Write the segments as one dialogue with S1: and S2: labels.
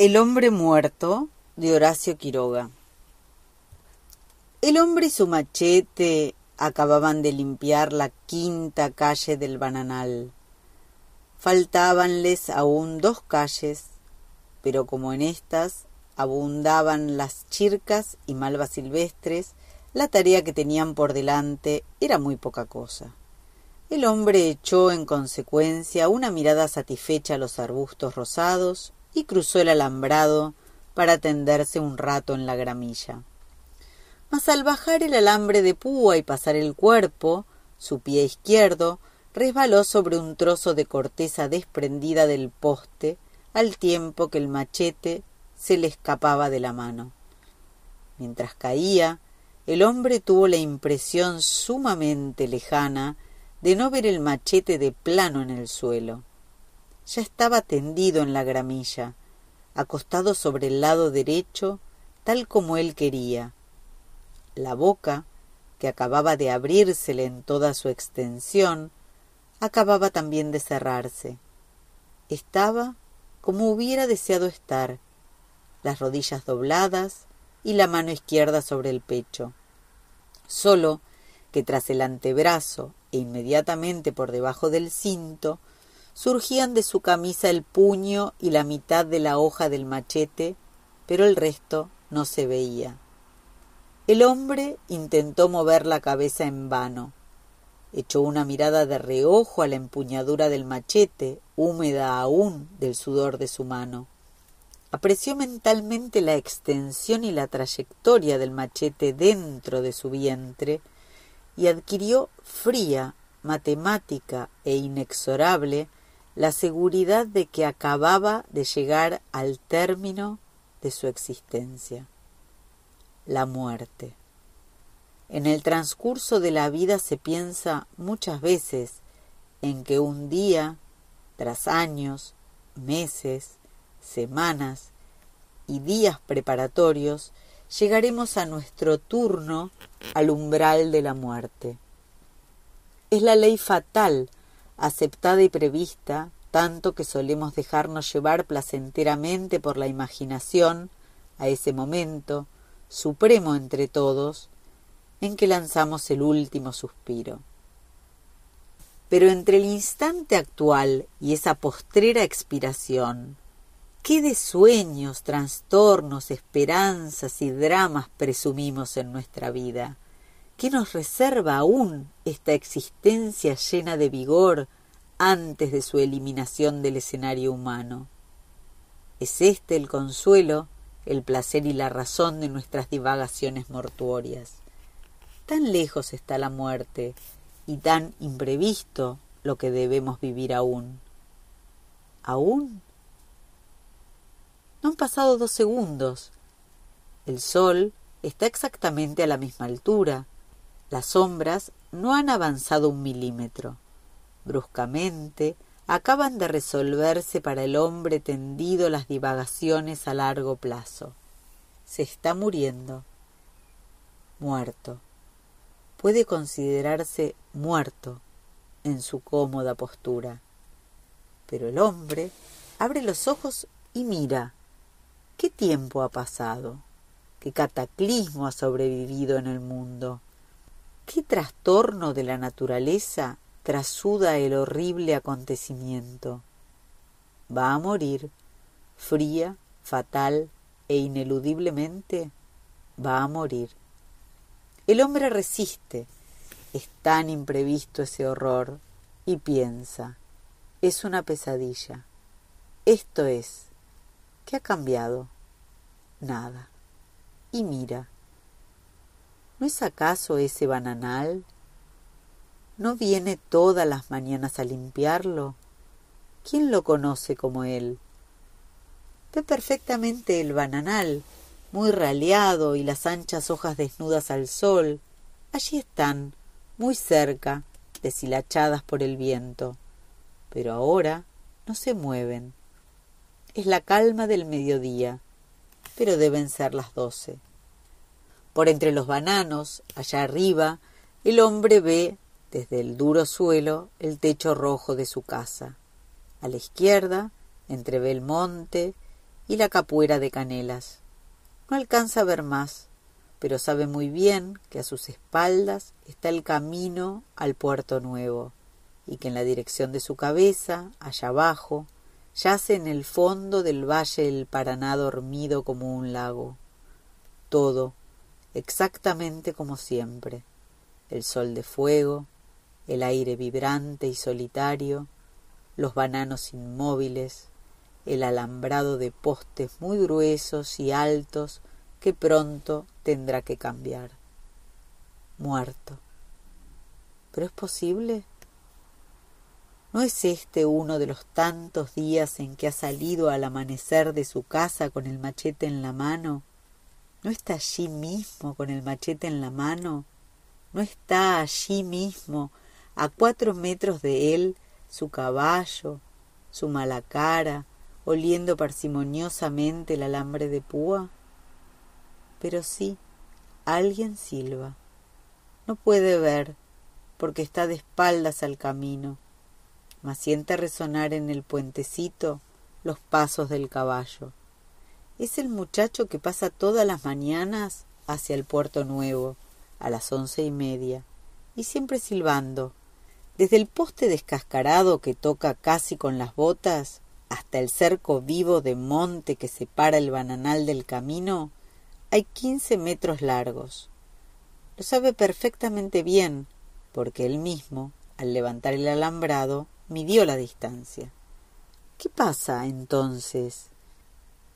S1: El hombre muerto de Horacio Quiroga. El hombre y su machete acababan de limpiar la quinta calle del Bananal. Faltábanles aún dos calles, pero como en estas abundaban las chircas y malvas silvestres, la tarea que tenían por delante era muy poca cosa. El hombre echó en consecuencia una mirada satisfecha a los arbustos rosados y cruzó el alambrado para tenderse un rato en la gramilla. Mas al bajar el alambre de púa y pasar el cuerpo, su pie izquierdo resbaló sobre un trozo de corteza desprendida del poste, al tiempo que el machete se le escapaba de la mano. Mientras caía, el hombre tuvo la impresión sumamente lejana de no ver el machete de plano en el suelo. Ya estaba tendido en la gramilla, acostado sobre el lado derecho, tal como él quería. La boca, que acababa de abrírsele en toda su extensión, acababa también de cerrarse. Estaba como hubiera deseado estar, las rodillas dobladas y la mano izquierda sobre el pecho. Solo que tras el antebrazo e inmediatamente por debajo del cinto surgían de su camisa el puño y la mitad de la hoja del machete, pero el resto no se veía. El hombre intentó mover la cabeza en vano. Echó una mirada de reojo a la empuñadura del machete, húmeda aún del sudor de su mano. Apreció mentalmente la extensión y la trayectoria del machete dentro de su vientre y adquirió fría, matemática e inexorable la seguridad de que acababa de llegar al término de su existencia, la muerte. En el transcurso de la vida se piensa muchas veces en que un día, tras años, meses, semanas y días preparatorios, llegaremos a nuestro turno al umbral de la muerte. Es la ley fatal, aceptada y prevista, tanto que solemos dejarnos llevar placenteramente por la imaginación, a ese momento, supremo entre todos, en que lanzamos el último suspiro. Pero entre el instante actual y esa postrera expiración, ¿Qué de sueños, trastornos, esperanzas y dramas presumimos en nuestra vida? ¿Qué nos reserva aún esta existencia llena de vigor antes de su eliminación del escenario humano? ¿Es este el consuelo, el placer y la razón de nuestras divagaciones mortuorias? Tan lejos está la muerte y tan imprevisto lo que debemos vivir aún. ¿Aún? No han pasado dos segundos. El sol está exactamente a la misma altura. Las sombras no han avanzado un milímetro. Bruscamente acaban de resolverse para el hombre tendido las divagaciones a largo plazo. Se está muriendo. Muerto. Puede considerarse muerto en su cómoda postura. Pero el hombre abre los ojos y mira ¿Qué tiempo ha pasado? ¿Qué cataclismo ha sobrevivido en el mundo? ¿Qué trastorno de la naturaleza trasuda el horrible acontecimiento? Va a morir, fría, fatal e ineludiblemente, va a morir. El hombre resiste, es tan imprevisto ese horror, y piensa, es una pesadilla. Esto es, ¿Qué ha cambiado? Nada. Y mira, ¿no es acaso ese bananal? ¿No viene todas las mañanas a limpiarlo? ¿Quién lo conoce como él? Ve perfectamente el bananal, muy raleado y las anchas hojas desnudas al sol. Allí están, muy cerca, deshilachadas por el viento. Pero ahora no se mueven es la calma del mediodía, pero deben ser las doce. Por entre los bananos, allá arriba, el hombre ve, desde el duro suelo, el techo rojo de su casa. A la izquierda, entrevé el monte, y la capuera de canelas. No alcanza a ver más, pero sabe muy bien que a sus espaldas está el camino al puerto nuevo, y que en la dirección de su cabeza, allá abajo, yace en el fondo del valle el Paraná dormido como un lago. Todo, exactamente como siempre. El sol de fuego, el aire vibrante y solitario, los bananos inmóviles, el alambrado de postes muy gruesos y altos que pronto tendrá que cambiar. Muerto. ¿Pero es posible? ¿No es este uno de los tantos días en que ha salido al amanecer de su casa con el machete en la mano? ¿No está allí mismo con el machete en la mano? ¿No está allí mismo, a cuatro metros de él, su caballo, su mala cara, oliendo parsimoniosamente el alambre de púa? Pero sí, alguien silba. No puede ver, porque está de espaldas al camino, mas siente resonar en el puentecito los pasos del caballo. Es el muchacho que pasa todas las mañanas hacia el puerto nuevo, a las once y media, y siempre silbando, desde el poste descascarado que toca casi con las botas hasta el cerco vivo de monte que separa el bananal del camino, hay quince metros largos. Lo sabe perfectamente bien, porque él mismo, al levantar el alambrado, midió la distancia. ¿Qué pasa entonces?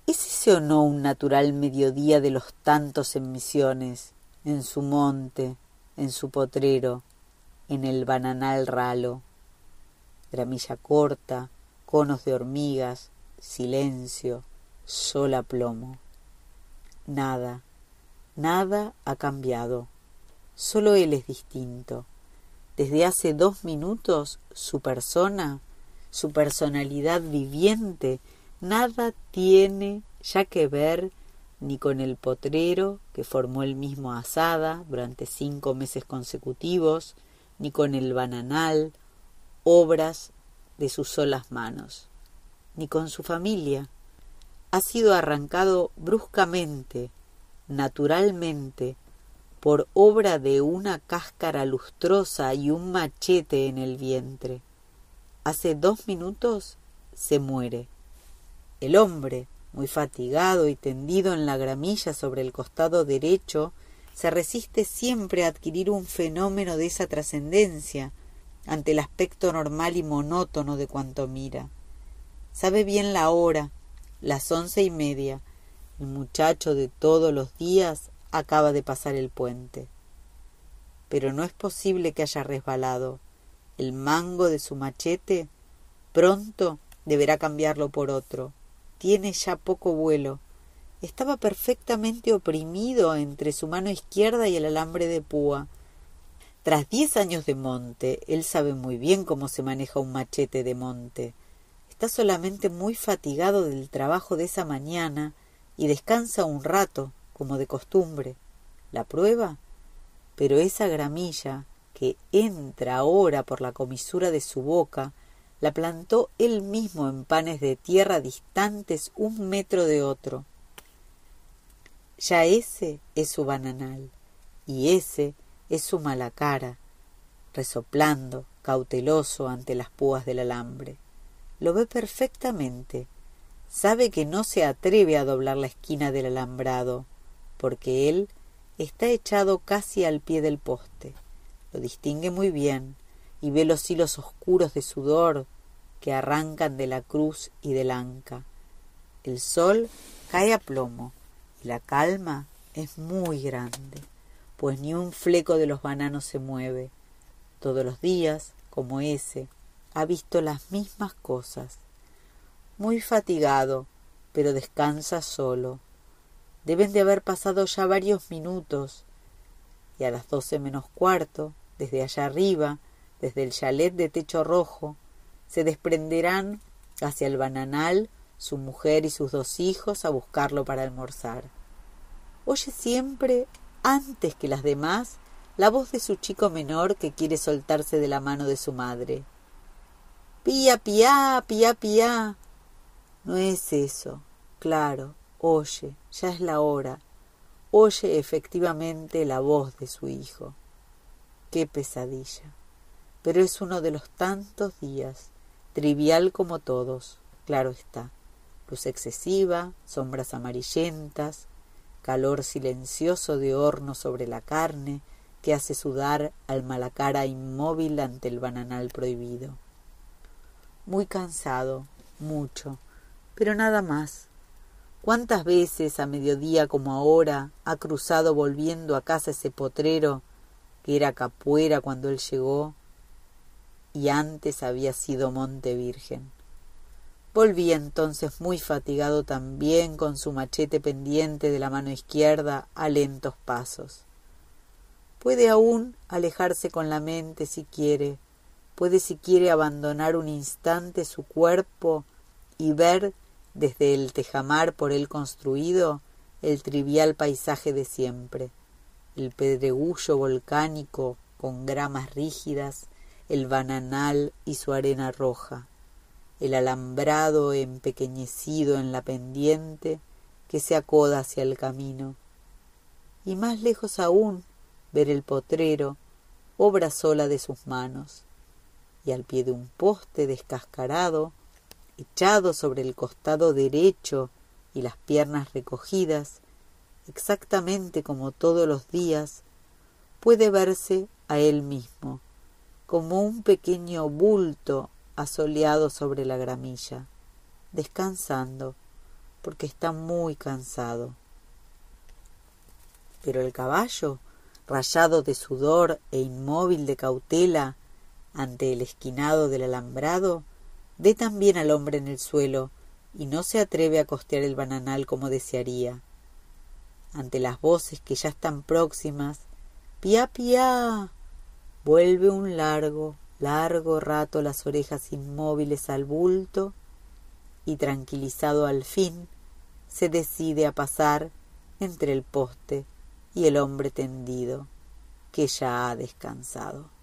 S1: ¿Es ese o no un natural mediodía de los tantos en misiones, en su monte, en su potrero, en el bananal ralo. Gramilla corta, conos de hormigas, silencio, sola plomo. Nada, nada ha cambiado. Solo él es distinto. Desde hace dos minutos su persona, su personalidad viviente, nada tiene ya que ver ni con el potrero que formó el mismo Asada durante cinco meses consecutivos, ni con el bananal, obras de sus solas manos, ni con su familia. Ha sido arrancado bruscamente, naturalmente, por obra de una cáscara lustrosa y un machete en el vientre. Hace dos minutos se muere. El hombre, muy fatigado y tendido en la gramilla sobre el costado derecho, se resiste siempre a adquirir un fenómeno de esa trascendencia ante el aspecto normal y monótono de cuanto mira. Sabe bien la hora, las once y media. El muchacho de todos los días acaba de pasar el puente. Pero no es posible que haya resbalado. El mango de su machete pronto deberá cambiarlo por otro tiene ya poco vuelo. Estaba perfectamente oprimido entre su mano izquierda y el alambre de púa. Tras diez años de monte, él sabe muy bien cómo se maneja un machete de monte. Está solamente muy fatigado del trabajo de esa mañana y descansa un rato, como de costumbre. ¿La prueba? Pero esa gramilla que entra ahora por la comisura de su boca la plantó él mismo en panes de tierra distantes un metro de otro. Ya ese es su bananal, y ese es su mala cara, resoplando, cauteloso ante las púas del alambre. Lo ve perfectamente. Sabe que no se atreve a doblar la esquina del alambrado, porque él está echado casi al pie del poste. Lo distingue muy bien y ve los hilos oscuros de sudor que arrancan de la cruz y del anca. El sol cae a plomo y la calma es muy grande, pues ni un fleco de los bananos se mueve. Todos los días, como ese, ha visto las mismas cosas. Muy fatigado, pero descansa solo. Deben de haber pasado ya varios minutos, y a las doce menos cuarto, desde allá arriba, desde el chalet de techo rojo, se desprenderán hacia el bananal su mujer y sus dos hijos a buscarlo para almorzar. Oye siempre, antes que las demás, la voz de su chico menor que quiere soltarse de la mano de su madre. Pía, pía, pía, pía. No es eso. claro, oye, ya es la hora, oye efectivamente la voz de su hijo. Qué pesadilla. Pero es uno de los tantos días, trivial como todos, claro está. Luz excesiva, sombras amarillentas, calor silencioso de horno sobre la carne que hace sudar al malacara inmóvil ante el bananal prohibido. Muy cansado, mucho, pero nada más ¿Cuántas veces a mediodía como ahora ha cruzado volviendo a casa ese potrero que era Capuera cuando él llegó y antes había sido Monte Virgen? Volvía entonces muy fatigado también con su machete pendiente de la mano izquierda a lentos pasos. Puede aún alejarse con la mente si quiere, puede si quiere abandonar un instante su cuerpo y ver desde el tejamar por él construido, el trivial paisaje de siempre, el pedregullo volcánico con gramas rígidas, el bananal y su arena roja, el alambrado empequeñecido en la pendiente que se acoda hacia el camino, y más lejos aún ver el potrero, obra sola de sus manos, y al pie de un poste descascarado, echado sobre el costado derecho y las piernas recogidas, exactamente como todos los días, puede verse a él mismo, como un pequeño bulto asoleado sobre la gramilla, descansando, porque está muy cansado. Pero el caballo, rayado de sudor e inmóvil de cautela ante el esquinado del alambrado, ve también al hombre en el suelo y no se atreve a costear el bananal como desearía. Ante las voces que ya están próximas, pia pia, vuelve un largo, largo rato las orejas inmóviles al bulto y tranquilizado al fin, se decide a pasar entre el poste y el hombre tendido, que ya ha descansado.